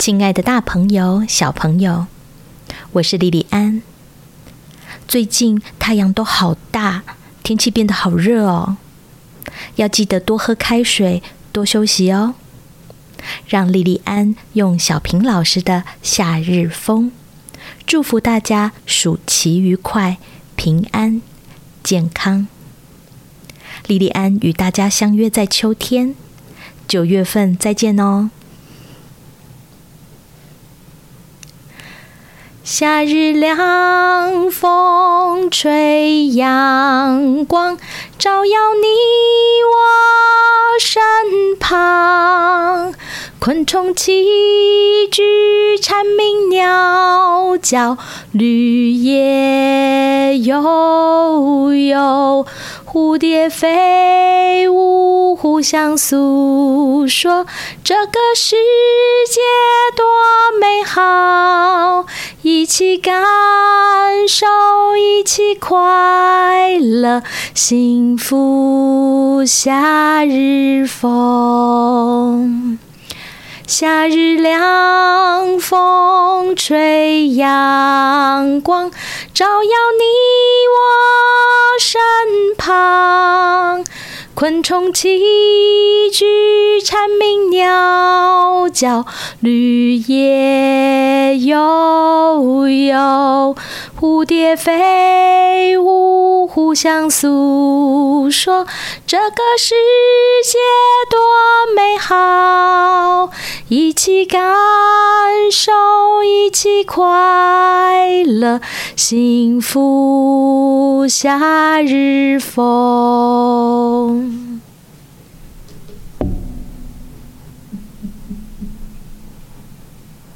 亲爱的，大朋友、小朋友，我是莉莉安。最近太阳都好大，天气变得好热哦，要记得多喝开水，多休息哦。让莉莉安用小平老师的夏日风，祝福大家暑期愉快、平安、健康。莉莉安与大家相约在秋天，九月份再见哦。夏日凉风吹，阳光照耀你我身旁，昆虫齐聚，蝉鸣鸟叫，绿叶悠悠。蝴蝶飞舞，互相诉说这个世界多美好，一起感受，一起快乐，幸福夏日风。夏日凉风吹，阳光照耀你我身旁，昆虫齐聚，蝉鸣鸟叫，绿叶悠悠，蝴蝶飞舞，互相诉说这个世界多美好。一起感受，一起快乐，幸福夏日风。